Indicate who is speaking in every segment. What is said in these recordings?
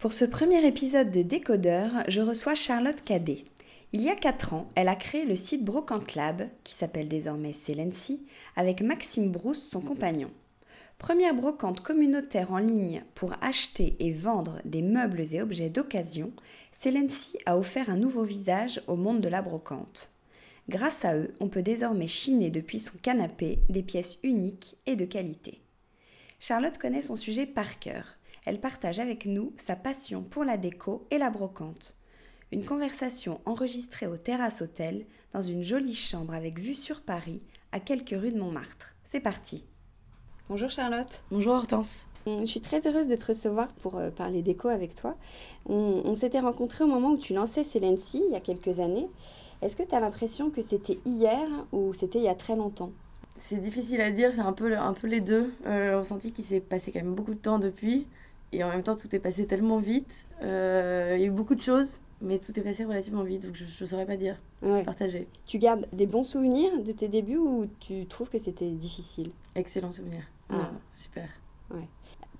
Speaker 1: Pour ce premier épisode de Décodeur, je reçois Charlotte Cadet. Il y a 4 ans, elle a créé le site Brocante Lab, qui s'appelle désormais Celency, avec Maxime Brousse, son compagnon. Première brocante communautaire en ligne pour acheter et vendre des meubles et objets d'occasion, Celency a offert un nouveau visage au monde de la brocante. Grâce à eux, on peut désormais chiner depuis son canapé des pièces uniques et de qualité. Charlotte connaît son sujet par cœur elle partage avec nous sa passion pour la déco et la brocante. Une conversation enregistrée au Terrasse Hôtel, dans une jolie chambre avec vue sur Paris, à quelques rues de Montmartre. C'est parti. Bonjour Charlotte.
Speaker 2: Bonjour Hortense.
Speaker 1: Je suis très heureuse de te recevoir pour euh, parler déco avec toi. On, s'était rencontrés au moment où tu lançais Celency, il y a quelques années. Est-ce que tu as l'impression que c'était hier ou c'était il y a très longtemps?
Speaker 2: C'est difficile à dire, c'est un peu, un peu les deux. Euh, on sentit qu'il s'est passé quand même beaucoup de temps depuis. Et en même temps, tout est passé tellement vite. Euh, il y a eu beaucoup de choses, mais tout est passé relativement vite, donc je ne saurais pas dire. Partager.
Speaker 1: Tu gardes des bons souvenirs de tes débuts ou tu trouves que c'était difficile?
Speaker 2: Excellent souvenir. Ah. super.
Speaker 1: Ouais.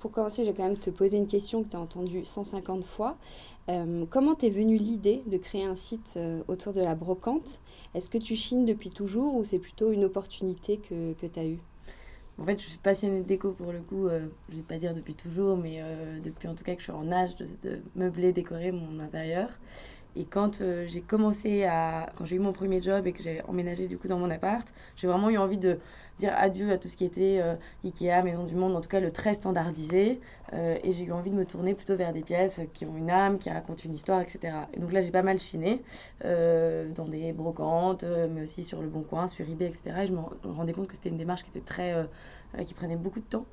Speaker 1: Pour commencer, je vais quand même te poser une question que tu as entendue 150 fois. Euh, comment t'es venue l'idée de créer un site euh, autour de la brocante? Est-ce que tu chines depuis toujours ou c'est plutôt une opportunité que, que tu as eue?
Speaker 2: En fait, je suis passionnée de déco pour le coup, euh, je vais pas dire depuis toujours, mais euh, depuis en tout cas que je suis en âge de meubler, décorer mon intérieur. Et quand euh, j'ai commencé à. Quand j'ai eu mon premier job et que j'ai emménagé du coup dans mon appart, j'ai vraiment eu envie de dire adieu à tout ce qui était euh, Ikea, Maison du Monde, en tout cas le très standardisé. Euh, et j'ai eu envie de me tourner plutôt vers des pièces qui ont une âme, qui racontent une histoire, etc. Et donc là, j'ai pas mal chiné dans des brocantes, mais aussi sur Le Bon Coin, sur eBay, etc. Et je me rendais compte que c'était une démarche qui était très. qui prenait beaucoup de temps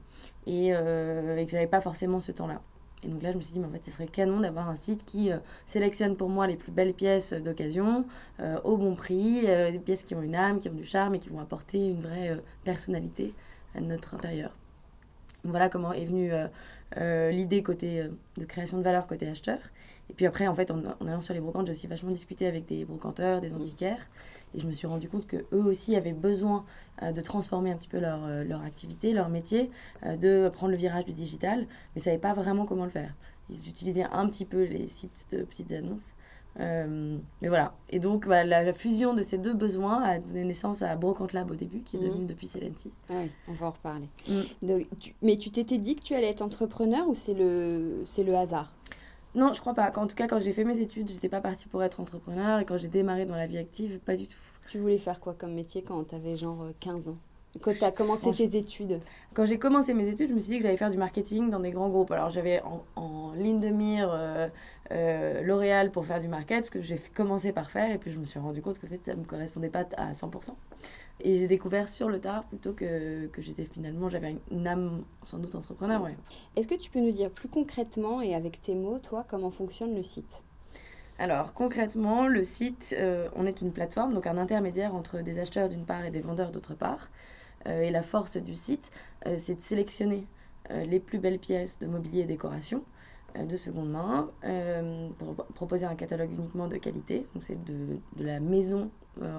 Speaker 2: et, et que j'avais pas forcément ce temps-là. Et donc là, je me suis dit, mais en fait, ce serait canon d'avoir un site qui euh, sélectionne pour moi les plus belles pièces d'occasion, euh, au bon prix, euh, des pièces qui ont une âme, qui ont du charme et qui vont apporter une vraie personnalité à notre intérieur. Voilà comment est venue l'idée côté de création de valeur côté acheteur. Et puis après, en fait, en, allant sur les brocantes, j'ai aussi vachement discuté avec des brocanteurs, des antiquaires. Et je me suis rendu compte qu'eux aussi avaient besoin euh, de transformer un petit peu leur, euh, leur activité, leur métier, euh, de prendre le virage du digital, mais ne savaient pas vraiment comment le faire. Ils utilisaient un petit peu les sites de petites annonces. mais voilà. Et donc, bah, la, fusion de ces deux besoins a donné naissance à Brocante Lab au début, qui est devenu mmh. depuis Celency.
Speaker 1: Ah oui, on va en reparler. Mmh. mais tu t'étais dit que tu allais être entrepreneur ou c'est le, le hasard?
Speaker 2: Non, je crois pas. En tout cas, quand j'ai fait mes études, j'étais pas partie pour être entrepreneur. Et quand j'ai démarré dans la vie active, pas du tout.
Speaker 1: Tu voulais faire quoi comme métier quand tu avais genre 15 euh, ans? Quand tu as commencé tes études?
Speaker 2: Quand j'ai commencé mes études, je me suis dit que j'allais faire du marketing dans des grands groupes. Alors j'avais en, ligne de mire euh, euh, L'Oréal pour faire du market, ce que j'ai commencé par faire, et puis je me suis rendu compte que en fait, ça ne me correspondait pas à 100%. Et j'ai découvert sur le tard plutôt que, que j'étais finalement, j'avais une âme sans doute entrepreneur. Ouais.
Speaker 1: Est-ce que tu peux nous dire plus concrètement et avec tes mots, toi, comment fonctionne le site?
Speaker 2: Alors concrètement, le site, euh, on est une plateforme, donc un intermédiaire entre des acheteurs d'une part et des vendeurs d'autre part. Euh, et la force du site, euh, c'est de sélectionner les plus belles pièces de mobilier et décoration de seconde main pour proposer un catalogue uniquement de qualité. Donc c'est de, de, la maison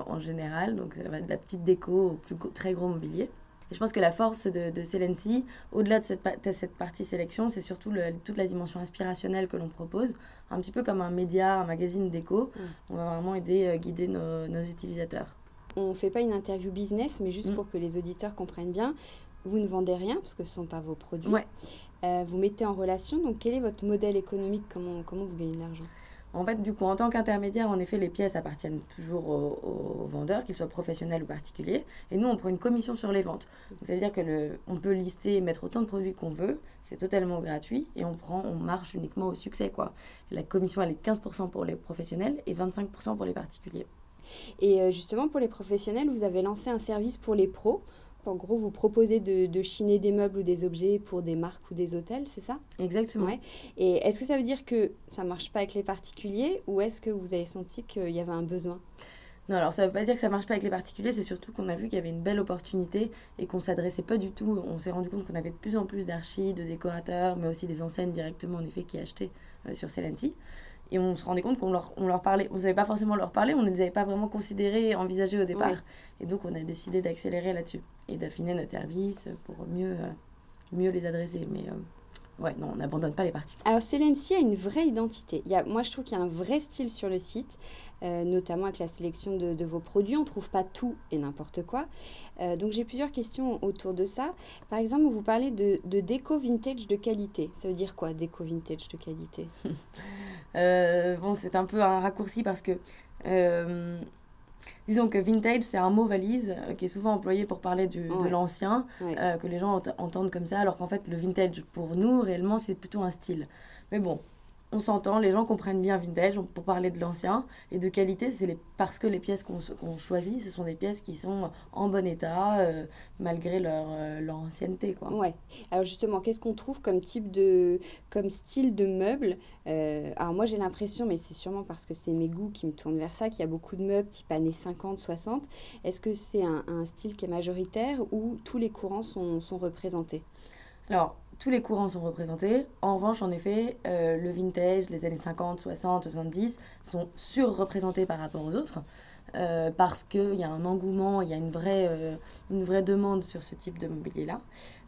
Speaker 2: en général, donc ça va de la petite déco au plus très gros mobilier. Et je pense que la force de, de Celency, au-delà de cette, cette, partie sélection, c'est surtout toute la dimension inspirationnelle que l'on propose, un petit peu comme un média, un magazine déco. Mm. On va vraiment aider, euh, guider nos, nos, utilisateurs.
Speaker 1: On ne fait pas une interview business, mais juste mm. pour que les auditeurs comprennent bien, vous ne vendez rien parce que ce ne sont pas vos produits.
Speaker 2: Ouais.
Speaker 1: Euh, vous mettez en relation, donc quel est votre modèle économique? Comment, comment vous gagnez de l'argent?
Speaker 2: En fait, du coup, en tant qu'intermédiaire, en effet, les pièces appartiennent toujours aux, vendeurs, qu'ils soient professionnels ou particuliers. Et nous, on prend une commission sur les ventes. C'est-à-dire que le, on peut lister et mettre autant de produits qu'on veut. C'est totalement gratuit et on prend, on marche uniquement au succès, quoi. la commission, elle est de 15% pour les professionnels et 25% pour les particuliers.
Speaker 1: Et euh, justement, pour les professionnels, vous avez lancé un service pour les pros. En gros, vous proposez de, chiner des meubles ou des objets pour des marques ou des hôtels, c'est ça?
Speaker 2: Exactement.
Speaker 1: Et est-ce que ça veut dire que ça ne marche pas avec les particuliers ou est-ce que vous avez senti qu'il y avait un besoin?
Speaker 2: Non, alors ça ne veut pas dire que ça marche pas avec les particuliers, c'est surtout qu'on a vu qu'il y avait une belle opportunité et qu'on s'adressait pas du tout. On s'est rendu compte qu'on avait de plus en plus d'archis, de décorateurs, mais aussi des enseignes directement en effet qui achetaient euh, sur Celency. Et on se rendait compte qu'on leur, on leur parlait, on ne savait pas forcément leur parler, on ne les avait pas vraiment considérés, envisagés au départ. Et donc on a décidé d'accélérer là-dessus et d'affiner notre service pour mieux, euh, mieux les adresser. Mais euh, ouais, non, on n'abandonne pas les particuliers.
Speaker 1: Alors Celency a une vraie identité. Il y a, moi je trouve qu'il y a un vrai style sur le site. Euh, notamment avec la sélection de, vos produits. On ne trouve pas tout et n'importe quoi. donc j'ai plusieurs questions autour de ça. Par exemple, vous parlez de, de, déco vintage de qualité. Ça veut dire quoi, déco vintage de qualité?
Speaker 2: Bon, c'est un peu un raccourci parce que Disons que vintage, c'est un mot valise euh, qui est souvent employé pour parler du, de l'ancien, euh, que les gens entendent comme ça, alors qu'en fait, le vintage, pour nous, réellement, c'est plutôt un style. Mais bon, on s'entend, les gens comprennent bien vintage pour parler de l'ancien et de qualité, c'est les, parce que les pièces qu'on choisit, ce sont des pièces qui sont en bon état euh, malgré leur, euh, leur, ancienneté. Quoi.
Speaker 1: Ouais. Alors justement, qu'est-ce qu'on trouve comme type de, comme style de meubles euh, Alors moi j'ai l'impression, mais c'est sûrement parce que c'est mes goûts qui me tournent vers ça, qu'il y a beaucoup de meubles type années 50, 60. Est-ce que c'est un, un, style qui est majoritaire ou tous les courants sont, sont représentés?
Speaker 2: Alors tous les courants sont représentés. En revanche, en effet, euh, le vintage, les années 50, 60, 70 sont surreprésentés par rapport aux autres. Euh, parce qu'il y a un engouement, il y a une vraie, euh, une vraie demande sur ce type de mobilier-là.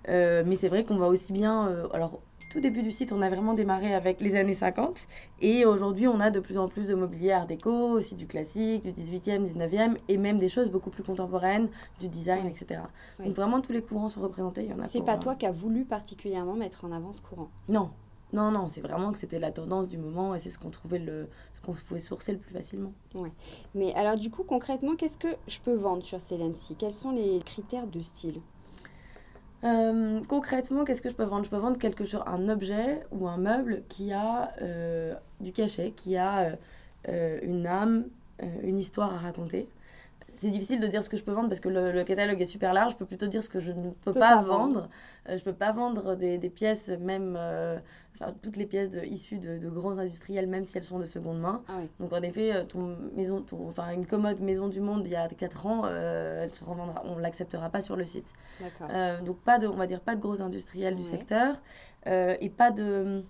Speaker 2: mais c'est vrai qu'on va aussi bien... alors, tout début du site, on a vraiment démarré avec les années 50. Et aujourd'hui, on a de plus en plus de mobilier art déco, aussi du classique, du 18e, 19e, et même des choses beaucoup plus contemporaines, du design, etc. Donc vraiment, tous les courants sont représentés. Il y en a
Speaker 1: C'est pas toi qui as voulu particulièrement mettre en avant ce courant?
Speaker 2: Non. Non, non, c'est vraiment que c'était la tendance du moment et c'est ce qu'on trouvait le, ce qu'on pouvait sourcer le plus facilement.
Speaker 1: Ouais. Mais alors du coup, concrètement, qu'est-ce que je peux vendre sur Celency Quels sont les critères de style?
Speaker 2: Euh, concrètement, qu'est-ce que je peux vendre? Je peux vendre quelque chose, un objet ou un meuble qui a euh, du cachet, qui a euh, une âme, une histoire à raconter. C'est difficile de dire ce que je peux vendre parce que le, catalogue est super large. Je peux plutôt dire ce que je ne peux, pas, vendre. je ne peux pas vendre des, des pièces, même toutes les pièces de, issues de, de, grands industriels, même si elles sont de seconde main.
Speaker 1: Ah
Speaker 2: Donc en effet, euh, ton maison, ton, enfin, une commode Maison du Monde il y a 4 ans, euh, elle se revendra, on ne l'acceptera pas sur le site. Euh, donc pas de, on va dire pas de gros industriels du secteur et pas de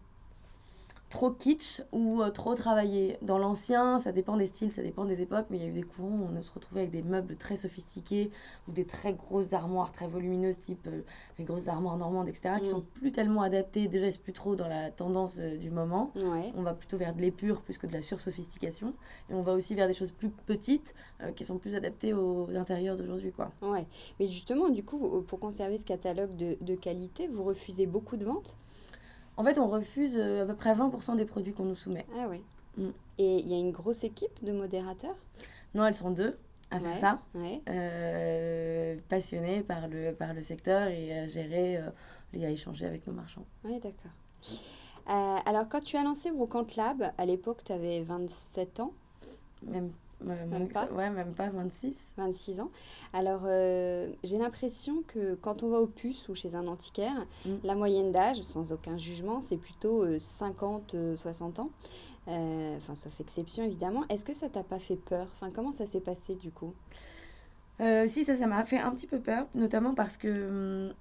Speaker 2: trop kitsch ou euh, trop travaillé. Dans l'ancien, ça dépend des styles, ça dépend des époques, mais il y a eu des courants où on se retrouvait avec des meubles très sophistiqués ou des très grosses armoires très volumineuses, type euh, les grosses armoires normandes, etc., qui mm. sont plus tellement adaptées. Déjà, c'est plus trop dans la tendance euh, du moment. On va plutôt vers de l'épure plus que de la sursophistication. Et on va aussi vers des choses plus petites qui sont plus adaptées aux intérieurs d'aujourd'hui. quoi.
Speaker 1: Ouais. Mais justement, du coup, pour conserver ce catalogue de, de qualité, vous refusez beaucoup de ventes?
Speaker 2: En fait, on refuse euh, à peu près 20% des produits qu'on nous soumet.
Speaker 1: Ah oui. Mm. Et il y a une grosse équipe de modérateurs?
Speaker 2: Non, elles sont deux. à faire ça, euh, passionnée par le, par le secteur et à gérer euh, et à échanger avec nos marchands.
Speaker 1: Oui, d'accord. alors, quand tu as lancé Brocante Lab, à l'époque, tu avais 27 ans?
Speaker 2: Même même, pas Ouais, même pas 26.
Speaker 1: 26 ans. Alors, euh, j'ai l'impression que quand on va au puce ou chez un antiquaire, mm. la moyenne d'âge, sans aucun jugement, c'est plutôt 50-60 euh, ans. Euh, enfin, sauf exception, évidemment. Est-ce que ça t'a pas fait peur? Enfin, comment ça s'est passé, du coup?
Speaker 2: Si, ça, ça m'a fait un petit peu peur, notamment parce que... Hum,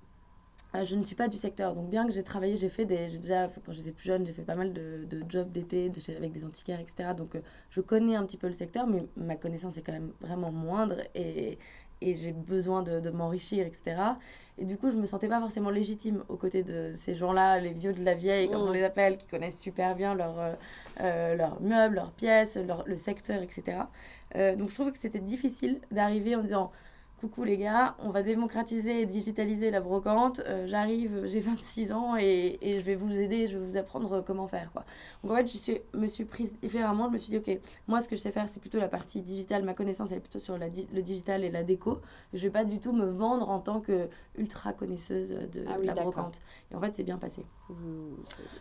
Speaker 2: je ne suis pas du secteur. Donc, bien que j'ai travaillé, j'ai fait des. J'ai déjà, quand j'étais plus jeune, j'ai fait pas mal de, de jobs d'été avec des antiquaires, etc. Donc, euh, je connais un petit peu le secteur, mais ma connaissance est quand même vraiment moindre et, et j'ai besoin de, de m'enrichir, etc. Et du coup, je me sentais pas forcément légitime aux côtés de ces gens-là, les vieux de la vieille, comme on mmh. les appelle, qui connaissent super bien leurs euh, leurs meubles, leurs pièces, leur, le secteur, etc. donc, je trouvais que c'était difficile d'arriver en disant coucou les gars, on va démocratiser et digitaliser la brocante. Euh, j'arrive, j'ai 26 ans et, et, je vais vous aider, je vais vous apprendre comment faire. Quoi. Donc en fait, je suis, me suis prise différemment. Je me suis dit, ok, moi ce que je sais faire, c'est plutôt la partie digitale. Ma connaissance, elle est plutôt sur la le digital et la déco. Je vais pas du tout me vendre en tant que ultra connaisseuse de ah la brocante. Et en fait, c'est bien passé.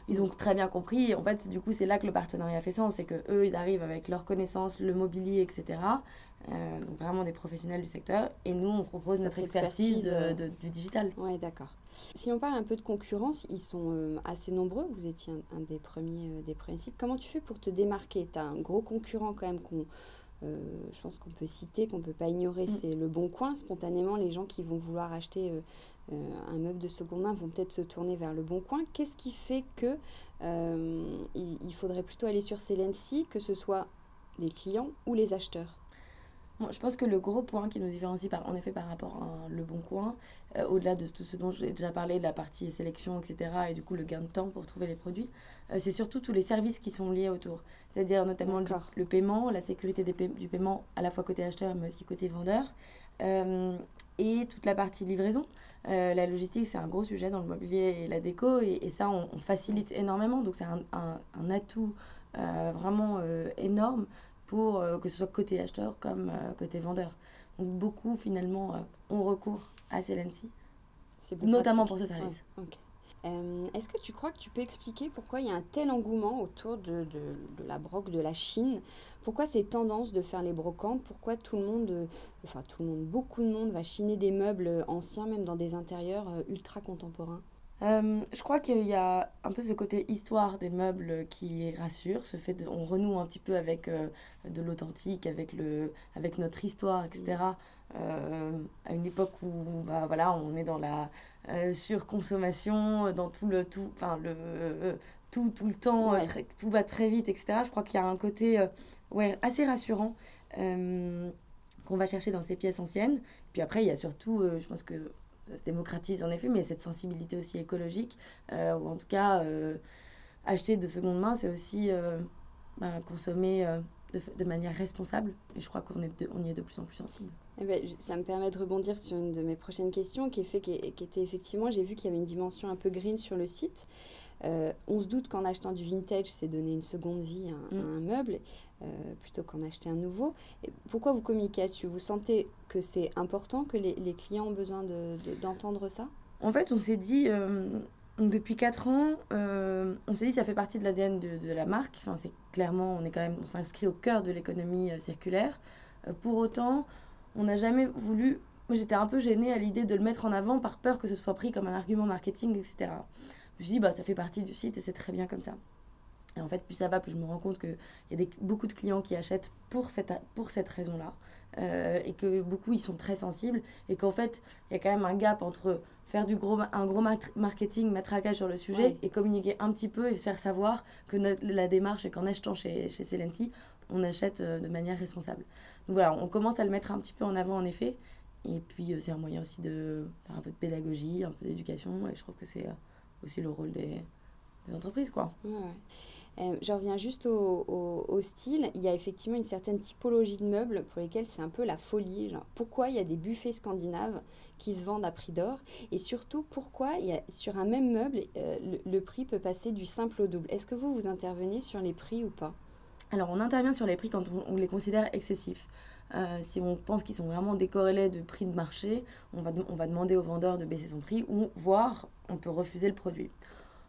Speaker 2: Ils ont très bien compris. En fait, du coup, c'est là que le partenariat fait sens. C'est que eux, ils arrivent avec leurs connaissances, le mobilier, etc. Euh, donc vraiment des professionnels du secteur. Et nous, on propose notre, expertise, euh, de, du digital.
Speaker 1: Oui, d'accord. Si on parle un peu de concurrence, ils sont euh, assez nombreux. Vous étiez un, des, premiers, des premiers sites. Comment tu fais pour te démarquer? Tu as un gros concurrent quand même qu'on... je pense qu'on peut citer, qu'on ne peut pas ignorer, mm. c'est le Bon Coin. Spontanément, les gens qui vont vouloir acheter un meuble de seconde main vont peut-être se tourner vers le Bon Coin. Qu'est-ce qui fait que il, il, faudrait plutôt aller sur Celency, que ce soit les clients ou les acheteurs?
Speaker 2: Je pense que le gros point qui nous différencie par, en effet par rapport à Le Bon Coin, euh, au-delà de tout ce dont j'ai déjà parlé, la partie sélection, etc., et du coup le gain de temps pour trouver les produits, euh, c'est surtout tous les services qui sont liés autour. C'est-à-dire notamment le, paiement, la sécurité des du paiement à la fois côté acheteur mais aussi côté vendeur, euh, et toute la partie livraison. la logistique, c'est un gros sujet dans le mobilier et la déco, et, ça, on, facilite énormément. Donc c'est un, un, un, atout vraiment énorme pour euh, que ce soit côté acheteur comme euh, côté vendeur. Donc beaucoup finalement euh, ont recours à Celency, notamment pour ce service.
Speaker 1: Est-ce que tu crois que tu peux expliquer pourquoi il y a un tel engouement autour de, de, de la broque de la Chine? Pourquoi ces tendances de faire les brocantes? Pourquoi tout le monde, enfin tout le monde, beaucoup de monde va chiner des meubles anciens, même dans des intérieurs ultra contemporains?
Speaker 2: Euh, je crois qu'il y a un peu ce côté histoire des meubles qui rassure, ce fait on renoue un petit peu avec euh, de l'authentique, avec, le, avec notre histoire, etc. Euh, à une époque où bah, voilà, on est dans la surconsommation, dans tout le tout, enfin le tout, tout le temps, tout va très vite, etc. Je crois qu'il y a un côté ouais, assez rassurant qu'on va chercher dans ces pièces anciennes. Puis après, il y a surtout, je pense que ça se démocratise en effet, mais cette sensibilité aussi écologique, euh, ou en tout cas, euh, acheter de seconde main, c'est aussi euh, bah, consommer de, de, manière responsable. Et je crois qu'on on y est de plus en plus sensible.
Speaker 1: Eh ben, ça me permet de rebondir sur une de mes prochaines questions, qui, est fait, qui, qui était effectivement, j'ai vu qu'il y avait une dimension un peu green sur le site. On se doute qu'en achetant du vintage, c'est donner une seconde vie à, un mm. meuble euh, plutôt qu'en acheter un nouveau. pourquoi vous communiquez là-dessus? Vous sentez que c'est important, que les, clients ont besoin d'entendre ça?
Speaker 2: En fait, on s'est dit, euh, depuis 4 ans, on s'est dit ça fait partie de l'ADN de, la marque. Enfin, c'est clairement, on est quand même, on s'inscrit au cœur de l'économie circulaire. pour autant, on n'a jamais voulu moi j'étais un peu gênée à l'idée de le mettre en avant par peur que ce soit pris comme un argument marketing, etc je me suis dit, bah, ça fait partie du site et c'est très bien comme ça. Et en fait, plus ça va, plus je me rends compte qu'il y a des, beaucoup de clients qui achètent pour cette, pour cette raison-là. Euh, et que beaucoup, ils sont très sensibles. Et qu'en fait, il y a quand même un gap entre faire du gros, un gros marketing, matraquage sur le sujet et communiquer un petit peu et se faire savoir que la démarche est qu'en achetant chez, chez Celency, on achète euh, de manière responsable. Donc voilà, on commence à le mettre un petit peu en avant en effet. Et puis, euh, c'est un moyen aussi de faire un peu de pédagogie, un peu d'éducation. Et je trouve que c'est aussi le rôle des, des entreprises. Quoi.
Speaker 1: Ouais, euh, je reviens juste au, style. Il y a effectivement une certaine typologie de meubles pour lesquels c'est un peu la folie. Pourquoi il y a des buffets scandinaves qui se vendent à prix d'or Et surtout, pourquoi y a, sur un même meuble, euh, le, prix peut passer du simple au double Est-ce que vous, vous intervenez sur les prix ou pas?
Speaker 2: Alors, on intervient sur les prix quand on, les considère excessifs. si on pense qu'ils sont vraiment décorrélés de prix de marché, on va, on va demander au vendeur de baisser son prix ou voire on peut refuser le produit.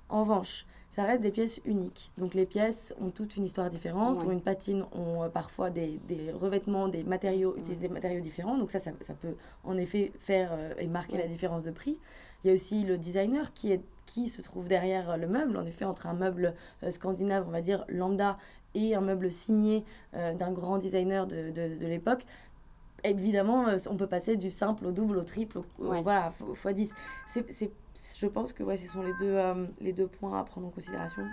Speaker 2: En revanche, ça reste des pièces uniques. Donc les pièces ont toute une histoire différente, ont une patine, ont euh, parfois des, des, revêtements, des matériaux, utilisent des matériaux différents. Donc ça, ça, peut en effet faire euh, et marquer la différence de prix. Il y a aussi le designer qui, est, qui se trouve derrière le meuble. En effet, entre un meuble euh, scandinave, on va dire lambda, et un meuble signé d'un grand designer de, de, de l'époque, évidemment, on peut passer du simple au double, au triple, voilà, fois 10. C'est je pense que ouais, ce sont les deux, euh, les deux points à prendre en considération,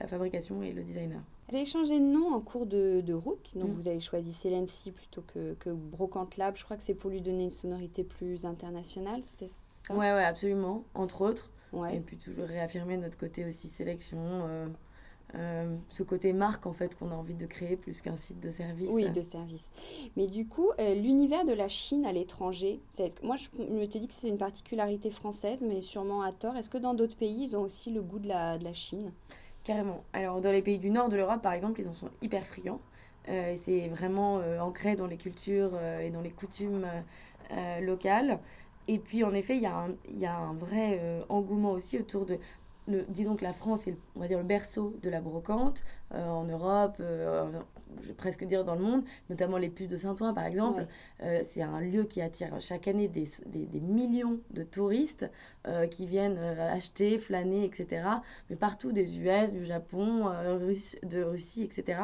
Speaker 2: la fabrication et le designer.
Speaker 1: Vous avez changé de nom en cours de, de route, donc mm. vous avez choisi Celency plutôt que, que Brocante Lab. Je crois que c'est pour lui donner une sonorité plus internationale, c'était ça?
Speaker 2: Ouais, ouais, absolument, entre autres. Ouais. Et puis toujours réaffirmer notre côté aussi sélection. Euh, euh, ce côté marque en fait qu'on a envie de créer plus qu'un site de service.
Speaker 1: Oui, de service. Mais du coup, euh, l'univers de la Chine à l'étranger, moi je me te dis que c'est une particularité française, mais sûrement à tort. Est-ce que dans d'autres pays, ils ont aussi le goût de la, de la Chine?
Speaker 2: Carrément. Alors dans les pays du nord de l'Europe, par exemple, ils en sont hyper friands. Euh, et c'est vraiment ancré dans les cultures et dans les coutumes locales. Et puis, en effet, il y, y, a un vrai engouement aussi autour de disons que la France est, on va dire, le berceau de la brocante euh, en Europe, euh, je vais presque dire dans le monde, notamment les puces de Saint-Ouen par exemple. Euh, c'est un lieu qui attire chaque année des, des, des millions de touristes qui viennent acheter, flâner, etc. Mais partout des US, du Japon, de Russie, etc.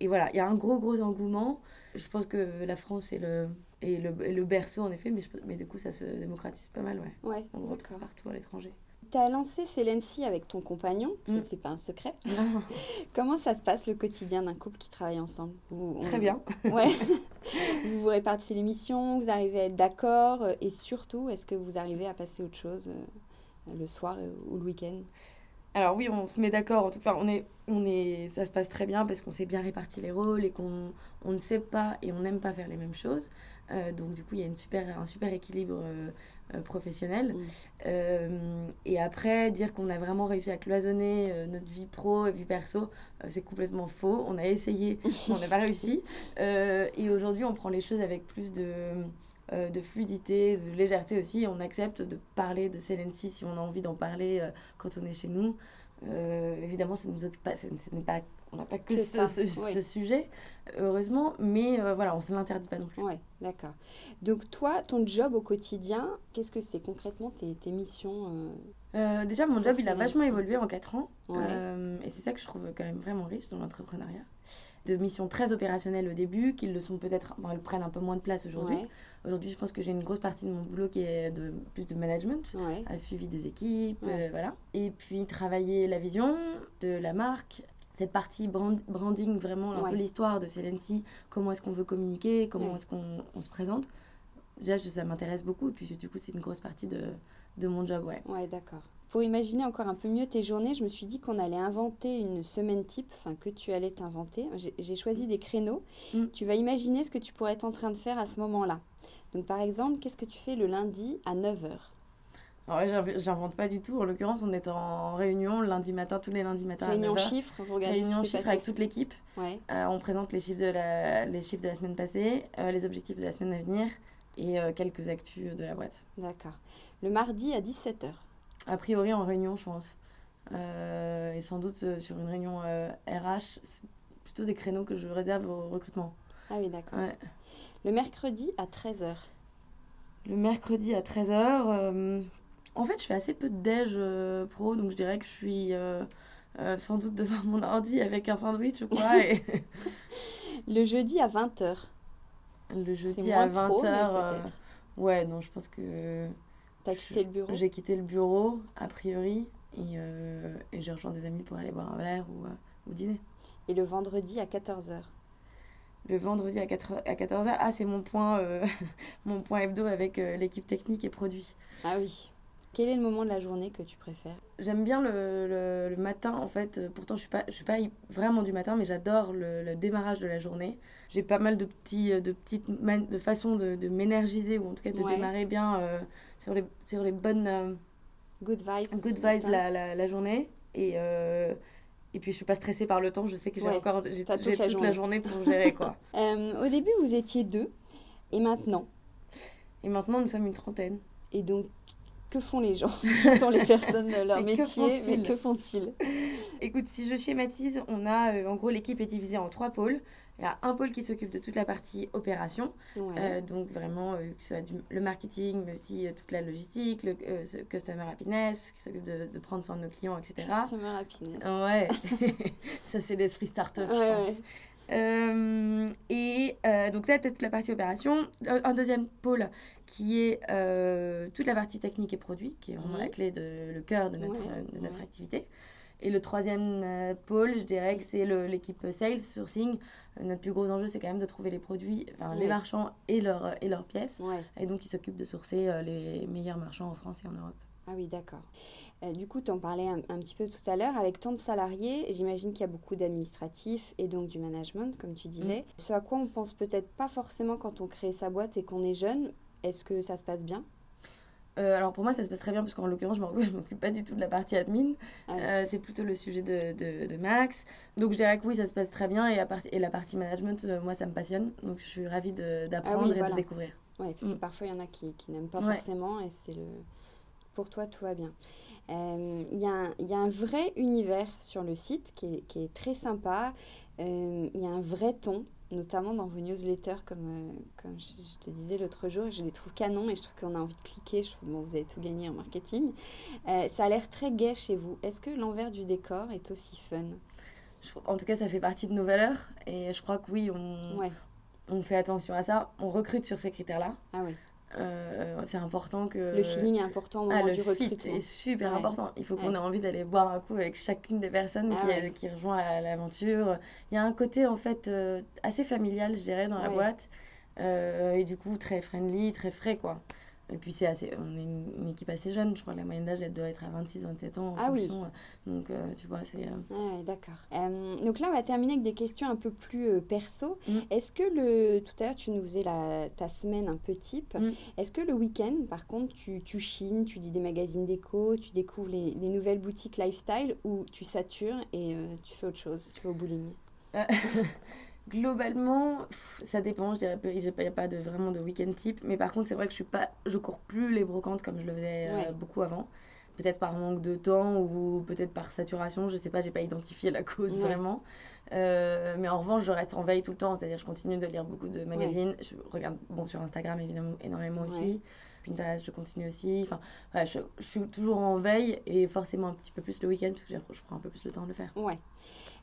Speaker 2: Et voilà, il y a un gros, gros engouement. Je pense que la France est le, est le, le berceau en effet, mais, mais du coup ça se démocratise pas mal, ouais.
Speaker 1: ouais
Speaker 2: On le retrouve partout à l'étranger.
Speaker 1: Tu as lancé Celency avec ton compagnon, mm. c'est pas un secret. Comment ça se passe le quotidien d'un couple qui travaille ensemble?
Speaker 2: Très bien.
Speaker 1: Ouais. vous vous répartissez les missions, vous arrivez à être d'accord euh, et surtout, est-ce que vous arrivez à passer autre chose euh, le soir euh, ou le week-end?
Speaker 2: Alors oui, on se met d'accord. En tout cas, on est, on est, ça se passe très bien parce qu'on s'est bien réparti les rôles et qu'on on ne sait pas et on n'aime pas faire les mêmes choses. Euh, donc du coup, il y a une super, un super équilibre euh, euh, professionnel. et après, dire qu'on a vraiment réussi à cloisonner notre vie pro et vie perso, c'est complètement faux. On a essayé, on n'a pas réussi. et aujourd'hui, on prend les choses avec plus de euh, de fluidité, de légèreté aussi. On accepte de parler de Celency si on a envie d'en parler euh, quand on est chez nous. Euh, évidemment, ça nous occupe pas, ce n'est pas, on n'a pas que, ce, sujet, heureusement, mais voilà, on ne se l'interdit pas non plus.
Speaker 1: Ouais, d'accord. Donc toi, ton job au quotidien, qu'est-ce que c'est concrètement tes, tes missions
Speaker 2: Déjà, mon job, il a vachement évolué en 4 ans, et c'est ça que je trouve quand même vraiment riche dans l'entrepreneuriat de missions très opérationnelles au début, qu'ils le sont peut-être, elles prennent un peu moins de place aujourd'hui. Aujourd'hui, je pense que j'ai une grosse partie de mon boulot qui est de plus de management, ouais. suivi des équipes, euh, voilà. Et puis travailler la vision de la marque, cette partie branding, vraiment un peu l'histoire de Celency, comment est-ce qu'on veut communiquer, comment est-ce qu'on se présente. Déjà, ça m'intéresse beaucoup, et puis du coup, c'est une grosse partie de, de mon job, ouais.
Speaker 1: Ouais, d'accord. Pour imaginer encore un peu mieux tes journées, je me suis dit qu'on allait inventer une semaine type, enfin que tu allais t'inventer. J'ai choisi des créneaux. Mm. Tu vas imaginer ce que tu pourrais être en train de faire à ce moment-là. Donc par exemple, qu'est-ce que tu fais le lundi à 9h
Speaker 2: alors là, j'invente pas du tout. En l'occurrence, on est en réunion lundi matin, tous les lundis matins.
Speaker 1: Réunion chiffres, vous regardez
Speaker 2: Réunion chiffres avec toute l'équipe. Ouais. Euh, on présente les chiffres de la, les chiffres de la semaine passée, euh, les objectifs de la semaine à venir et euh, quelques actus de la boîte.
Speaker 1: D'accord. Le mardi à 17h
Speaker 2: a priori en réunion, je pense. Et sans doute sur une réunion RH, c'est plutôt des créneaux que je réserve au recrutement.
Speaker 1: Ah oui, d'accord. Le mercredi à 13h.
Speaker 2: Le mercredi à 13h, en fait, je fais assez peu de déj pro, donc je dirais que je suis sans doute devant mon ordi avec un sandwich ou quoi. et...
Speaker 1: Le jeudi à 20h.
Speaker 2: Le jeudi à 20h. ouais, non, je pense que
Speaker 1: T'as quitté le bureau?
Speaker 2: J'ai quitté le bureau, a priori, et, euh, et j'ai rejoint des amis pour aller boire un verre ou, euh, dîner.
Speaker 1: Et le vendredi à 14h
Speaker 2: Le vendredi à, 4 à 14h, ah, c'est mon point, euh, mon point hebdo avec l'équipe technique et produit.
Speaker 1: Ah oui. Quel est le moment de la journée que tu préfères?
Speaker 2: J'aime bien le, le, matin, en fait. Pourtant, je ne suis, pas, je suis pas vraiment du matin, mais j'adore le, démarrage de la journée. J'ai pas mal de, petits, de petites de façons de, de m'énergiser, ou en tout cas de démarrer bien euh, sur, les, sur les bonnes... Euh,
Speaker 1: good vibes.
Speaker 2: Good vibes la, la, la, journée. Et, euh, et puis je suis pas stressée par le temps, je sais que j'ai
Speaker 1: Ouais,
Speaker 2: encore j'ai
Speaker 1: toute la
Speaker 2: toute la journée pour gérer quoi.
Speaker 1: Euh, au début, vous étiez deux, et maintenant?
Speaker 2: Et maintenant nous sommes une trentaine.
Speaker 1: Et donc, que font les gens Qui sont les personnes de leur
Speaker 2: Mais que
Speaker 1: métier Mais que font-ils?
Speaker 2: Écoute, si je schématise, on a euh, en gros l'équipe est divisée en trois pôles. Il y a un pôle qui s'occupe de toute la partie opération,
Speaker 1: Ouais.
Speaker 2: euh, donc vraiment euh, que ce soit du- le marketing, mais aussi euh, toute la logistique, le customer happiness, qui s'occupe de, de prendre soin de nos clients, etc.
Speaker 1: Customer happiness.
Speaker 2: Ouais, ça c'est l'esprit startup, je
Speaker 1: Ouais,
Speaker 2: pense. Euh, et euh, donc tu as toute la partie opération. Un deuxième pôle qui est euh, toute la partie technique et produit, qui est vraiment
Speaker 1: Mhm.
Speaker 2: la clé, de, le cœur de notre,
Speaker 1: Ouais,
Speaker 2: de notre
Speaker 1: ouais.
Speaker 2: activité. Et le troisième pôle, je dirais que c'est l'équipe sales, sourcing. Notre plus gros enjeu, c'est quand même de trouver les produits, enfin les marchands et, leurs et leurs pièces. Et donc, ils s'occupent de sourcer les meilleurs marchands en France et en Europe.
Speaker 1: Ah oui, d'accord. Euh, du coup, tu en parlais un, un petit peu tout à l'heure. Avec tant de salariés, j'imagine qu'il y a beaucoup d'administratifs et donc du management, comme tu disais. Ce à quoi on pense peut-être pas forcément quand on crée sa boîte et qu'on est jeune. Est-ce que ça se passe bien?
Speaker 2: Euh, alors pour moi, ça se passe très bien parce qu'en l'occurrence, je je m'occupe pas du tout de la partie admin.
Speaker 1: Ah.
Speaker 2: Euh, c'est plutôt le sujet de, de, de Max. Donc je dirais que oui, ça se passe très bien. Et, à part- et la partie management, euh, moi, ça me passionne. Donc je suis ravie d'apprendre
Speaker 1: Ah oui,
Speaker 2: et
Speaker 1: voilà.
Speaker 2: de découvrir.
Speaker 1: Ouais, parce que
Speaker 2: Mm.
Speaker 1: parfois, il y en a qui, qui n'aiment pas
Speaker 2: Ouais.
Speaker 1: forcément et c'est le... Pour toi, tout va bien. Euh, Il y, a un- il y a un vrai univers sur le site qui est, qui est très sympa. Euh, Il y a un vrai ton, notamment dans vos newsletters, comme, euh, comme je, je te disais l'autre jour. Je les trouve canons et je trouve qu'on a envie de cliquer. Je trouve, bon, vous avez tout gagné en marketing. Ça a l'air très gai chez vous. Est-ce que l'envers du décor est aussi fun?
Speaker 2: Je- en tout cas, ça fait partie de nos valeurs. Et je crois que oui, on,
Speaker 1: Ouais.
Speaker 2: on fait attention à ça. On recrute sur ces critères-là.
Speaker 1: Ah oui.
Speaker 2: Euh, c'est important que...
Speaker 1: Le feeling est important au
Speaker 2: Ah, le
Speaker 1: du
Speaker 2: fit est super
Speaker 1: Ouais.
Speaker 2: important. Il faut qu'on
Speaker 1: Ouais.
Speaker 2: ait envie d'aller boire un coup avec chacune des personnes
Speaker 1: Ah
Speaker 2: qui,
Speaker 1: ouais.
Speaker 2: qui rejoint la- l'aventure. Il y a un côté en fait euh, assez familial, je dirais, dans la boîte. Euh, et du coup, très friendly, très frais, quoi. Et puis, c'est assez, on est une, une équipe assez jeune. Je crois que la moyenne d'âge, elle doit être à 26-27 ans. en
Speaker 1: Ah oui.
Speaker 2: fonction. Donc, euh, tu vois, c'est... euh,
Speaker 1: Ah d'accord. Euh, donc là, on va terminer avec des questions un peu plus euh, perso.
Speaker 2: Mm.
Speaker 1: Est-ce que le... Tout à l'heure, tu nous faisais la... ta semaine un peu type.
Speaker 2: Mm.
Speaker 1: Est-ce que le week-end, par contre, tu, tu chines, tu lis des magazines déco, tu découvres les, les nouvelles boutiques lifestyle ou tu satures et euh, tu fais autre chose Tu vas au bowling?
Speaker 2: Globalement, pff, ça dépend. Je dirais pas, il n'y a pas de, vraiment de week-end type. Mais par contre, c'est vrai que je suis pas, je cours plus les brocantes comme je le faisais euh, beaucoup avant. Peut-être par manque de temps ou peut-être par saturation. Je sais pas, j'ai pas identifié la cause
Speaker 1: Ouais.
Speaker 2: vraiment. Euh, mais en revanche, je reste en veille tout le temps. C'est-à-dire, je continue de lire beaucoup de magazines. Je regarde, bon, sur Instagram évidemment, énormément aussi. Pinterest, je continue aussi. Enfin, voilà, je, je suis toujours en veille et forcément un petit peu plus le week-end parce que je prends un peu plus le temps de le faire.
Speaker 1: Ouais.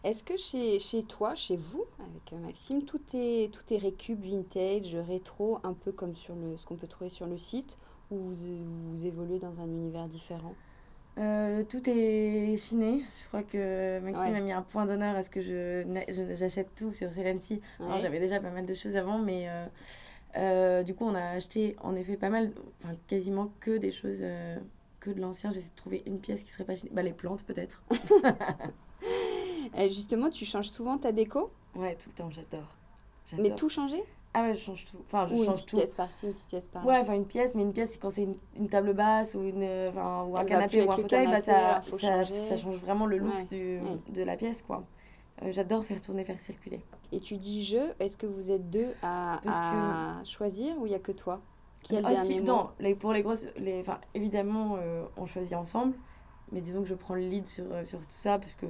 Speaker 1: Est-ce que chez, chez toi, chez vous, avec euh, Maxime, tout est, tout est récup, vintage, rétro, un peu comme sur le, ce qu'on peut trouver sur le site, ou vous, vous évoluez dans un univers différent?
Speaker 2: Euh, tout est chiné. Je crois que Maxime
Speaker 1: Ouais.
Speaker 2: a mis un point d'honneur à ce que je, j'achète tout sur Celency. Alors,
Speaker 1: Ouais.
Speaker 2: J'avais déjà pas mal de choses avant, mais euh, euh, du coup, on a acheté en effet pas mal, enfin quasiment que des choses, que de l'ancien. J'essaie de trouver une pièce qui serait pas chinée. Bah, les plantes peut-être.
Speaker 1: Justement, tu changes souvent ta déco,
Speaker 2: Ouais, tout le temps, j'adore.
Speaker 1: mais tout changer?
Speaker 2: Ah ouais, je change tout. Enfin, je
Speaker 1: Ou une
Speaker 2: change
Speaker 1: petite
Speaker 2: tout.
Speaker 1: pièce par-ci, une petite pièce par-là
Speaker 2: Ouais, enfin une pièce, mais une pièce, quand c'est une, une table basse ou, une, euh, enfin, ou un
Speaker 1: Elle va
Speaker 2: canapé ou un fauteuil, bah, ça, ça, change vraiment le look
Speaker 1: Ouais,
Speaker 2: du,
Speaker 1: ouais.
Speaker 2: de la pièce, quoi. Euh, J'adore faire tourner, faire circuler.
Speaker 1: Et tu dis je, est-ce que vous êtes deux à, à choisir ou il n'y a que toi? Qui a le
Speaker 2: Ah,
Speaker 1: dernier
Speaker 2: si,
Speaker 1: mot?
Speaker 2: non, les, pour les grosses, les, évidemment, euh, on choisit ensemble, mais disons que je prends le lead sur, sur tout ça, parce que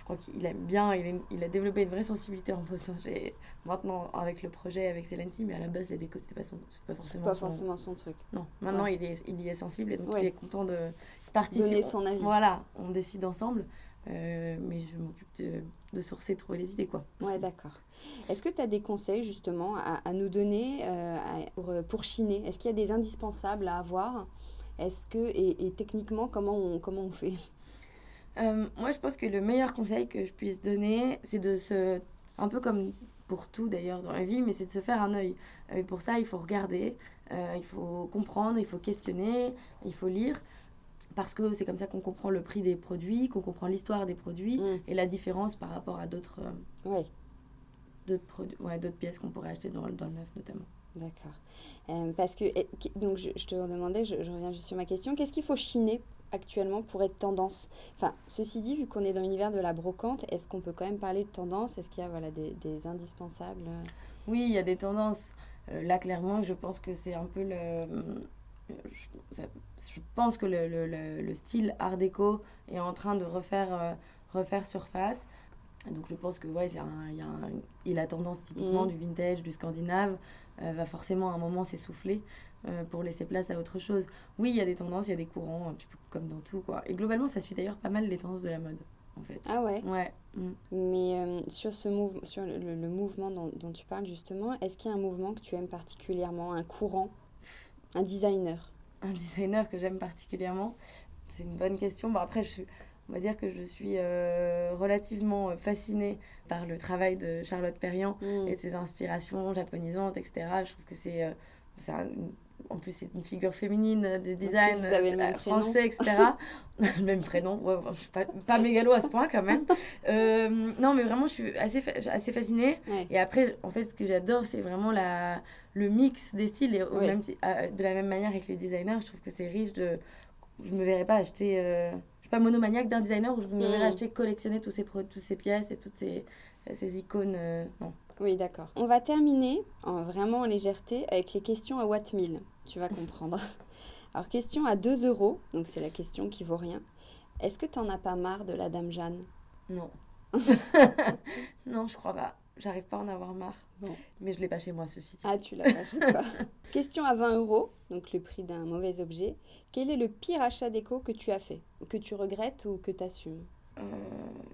Speaker 2: je crois qu'il aime bien, il, a- il a développé une vraie sensibilité en chez- maintenant avec le projet, avec Celency, mais à la base, les décos, c'était pas, son- pas forcément
Speaker 1: pas
Speaker 2: son-
Speaker 1: forcément son truc.
Speaker 2: Non, maintenant,
Speaker 1: Ouais.
Speaker 2: il, est, il y est sensible, et donc
Speaker 1: Ouais.
Speaker 2: il est content de participer.
Speaker 1: Donner son avis.
Speaker 2: Voilà, on décide ensemble, euh, mais je m'occupe de, de sourcer, de trouver les idées, quoi.
Speaker 1: Ouais, d'accord. Est-ce que tu as des conseils justement à, à nous donner euh, à- pour, euh, pour chiner? Est-ce qu'il y a des indispensables à avoir? Est-ce que et, et techniquement comment on comment on fait?
Speaker 2: Euh, moi, je pense que le meilleur conseil que je puisse donner, c'est de se. Un peu comme pour tout d'ailleurs dans la vie, mais c'est de se faire un œil. Euh, Et pour ça, il faut regarder, euh, il faut comprendre, il faut questionner, il faut lire. Parce que c'est comme ça qu'on comprend le prix des produits, qu'on comprend l'histoire des produits
Speaker 1: Mm.
Speaker 2: et la différence par rapport à d'autres euh,
Speaker 1: Ouais,
Speaker 2: d'autres ouais, d'autres pièces qu'on pourrait acheter dans, dans le neuf notamment.
Speaker 1: D'accord. Euh, parce que qui- donc je, je te redemandais, je, je reviens juste sur ma question. Qu'est-ce qu'il faut chiner actuellement pourrait être tendance? Enfin, ceci dit, vu qu'on est dans l'univers de la brocante, est-ce qu'on peut quand même parler de tendance? Est-ce qu'il y a voilà, des, des indispensables?
Speaker 2: Oui, il y a des tendances. Euh, là, clairement, je pense que c'est un peu le. Je, je pense que le, le, le, style art déco est en train de refaire, euh, refaire surface. Donc je pense que ouais, un, y a un, il a tendance typiquement mmh. du vintage, du scandinave, euh, va forcément à un moment s'essouffler euh, pour laisser place à autre chose. Oui, il y a des tendances, il y a des courants, comme dans tout. quoi. Et globalement, ça suit d'ailleurs pas mal les tendances de la mode. En fait.
Speaker 1: Ah ouais?
Speaker 2: Ouais.
Speaker 1: Mmh. Mais euh, sur, ce mouve sur le, le, mouvement dont, dont, tu parles justement, est-ce qu'il y a un mouvement que tu aimes particulièrement, un courant, un designer?
Speaker 2: Un designer que j'aime particulièrement? C'est une bonne question. Bon, après, je suis on va dire que je suis euh, relativement fascinée par le travail de Charlotte Perriand mm. et de ses inspirations japonisaisises, etc. Je trouve que c'est. Euh, en plus, c'est une figure féminine de design
Speaker 1: euh,
Speaker 2: français, etc. le même prénom, ouais, je suis pas, pas mégalo à ce point quand même. Euh, non, mais vraiment, je suis assez, assez fascinée.
Speaker 1: Ouais.
Speaker 2: Et après, en fait, ce que j'adore, c'est vraiment la, le mix des styles. Et au
Speaker 1: Ouais.
Speaker 2: même, ti- euh, de la même manière avec les designers, je trouve que c'est riche de. Je me verrais pas acheter. euh, suis pas monomaniaque d'un designer où je me verrais
Speaker 1: Mm.
Speaker 2: acheter, collectionner tous ces, toutes ces pièces et toutes ces, ces icônes. euh, non.
Speaker 1: Oui, d'accord. On va terminer en vraiment en légèreté avec les questions à Watt 1000. Tu vas comprendre. Alors, question à 2 euros, donc c'est la question qui vaut rien. Est-ce que t'en as pas marre de la Dame Jeanne?
Speaker 2: Non. non, je crois pas. J'arrive pas à en avoir marre. Mais je l'ai pas chez moi, ceci dit.
Speaker 1: Ah, tu l'as pas chez toi. Question à 20 euros, donc le prix d'un mauvais objet. Quel est le pire achat déco que tu as fait que tu regrettes ou que tu assumes
Speaker 2: Euh,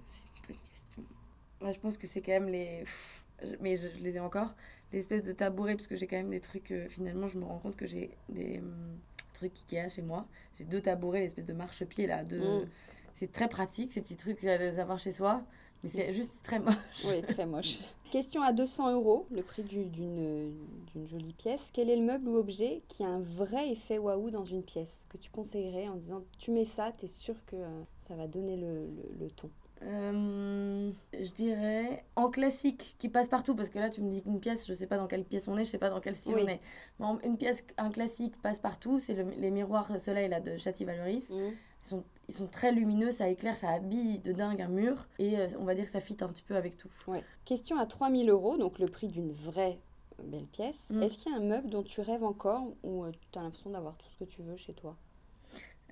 Speaker 2: c'est une bonne question. Je pense que c'est quand même les. Pff, Mais je, je les ai encore. Les espèces de tabourets, parce que j'ai quand même des trucs. euh, finalement, je me rends compte que j'ai des hum, trucs Ikea chez moi. J'ai deux tabourets, l'espèce de marchepied là. De...
Speaker 1: Mm.
Speaker 2: C'est très pratique, ces petits trucs à les avoir chez soi. Mais c'est juste très moche.
Speaker 1: Oui, très moche. Question à 200 euros, le prix du- d'une jolie pièce. Quel est le meuble ou objet qui a un vrai effet waouh dans une pièce que tu conseillerais en disant tu mets ça, t'es sûr que euh, ça va donner le, le- le ton?
Speaker 2: Euh, je dirais en classique qui passe partout parce que là tu me dis qu'une pièce je sais pas dans quelle pièce on est je sais pas dans quel style
Speaker 1: Oui.
Speaker 2: on est Mais une pièce un classique passe partout c'est le- les miroirs soleil là de Châty Valoris ils sont ils sont très lumineux ça éclaire ça habille de dingue un mur et euh, on va dire que ça fit un petit peu avec tout
Speaker 1: Ouais. Question à 3000 euros, donc le prix d'une vraie euh, belle pièce.
Speaker 2: Mm.
Speaker 1: Est-ce qu'il y a un meuble dont tu rêves encore ou tu as l'impression d'avoir tout ce que tu veux chez toi?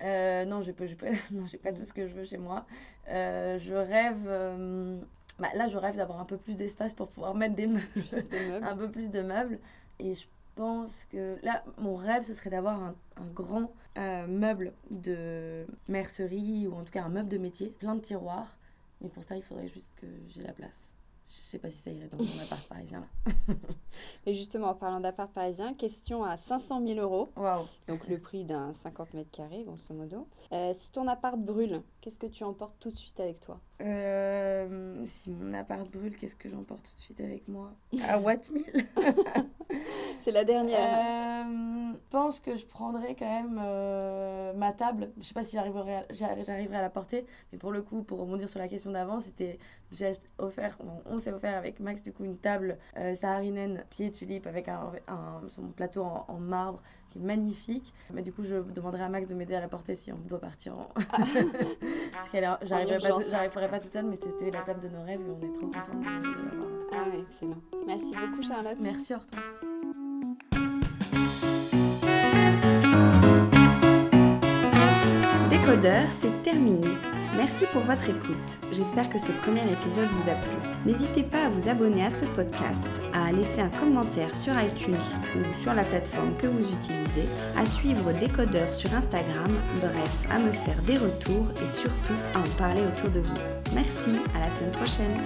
Speaker 2: Euh, non pas j'ai pas non j'ai pas tout ce que je veux chez moi Euh, je rêve euh, bah, là je rêve d'avoir un peu plus d'espace pour pouvoir mettre des meubles
Speaker 1: Des meubles
Speaker 2: un peu plus de meubles. Et je pense que là, mon rêve, ce serait d'avoir un, un grand euh, meuble de mercerie ou en tout cas un meuble de métier, plein de tiroirs. Mais pour ça, il faudrait juste que j'ai la place. Je sais pas si ça irait dans mon appart parisien là.
Speaker 1: Et justement, en parlant d'appart parisien, question à 500 000 euros,
Speaker 2: Waouh!
Speaker 1: donc le prix d'un 50 mètres carrés, grosso modo. Euh, si ton appart brûle, qu'est-ce que tu emportes tout de suite avec toi?
Speaker 2: Euh, si mon appart brûle, qu'est-ce que j'emporte tout de suite avec moi? À Watt 1000
Speaker 1: C'est la dernière.
Speaker 2: Euh, Je pense que je prendrais quand même euh, ma table. Je sais pas si j'arriverai à, j'arriverai à la porter, mais pour le coup, pour rebondir sur la question d'avant, c'était j'ai offert, bon, on s'est offert avec Max du coup une table euh, saharinaine pied tulipe avec un, un- son plateau en, en marbre qui est magnifique. Mais du coup, je demanderai à Max de m'aider à la porter si on doit partir en. Parce qu'elle est- j'arriverai pas. Pas toute seule, mais c'était la table de nos rêves et on est trop contents de, de l'avoir.
Speaker 1: Ah oui, excellent. Merci beaucoup Charlotte.
Speaker 2: Merci Hortense.
Speaker 1: Décodeur, c'est terminé. Merci pour votre écoute. J'espère que ce premier épisode vous a plu. N'hésitez pas à vous abonner à ce podcast, à laisser un commentaire sur iTunes ou sur la plateforme que vous utilisez, à suivre Décodeur sur Instagram, bref, à me faire des retours et surtout à en parler autour de vous. Merci, à la semaine prochaine.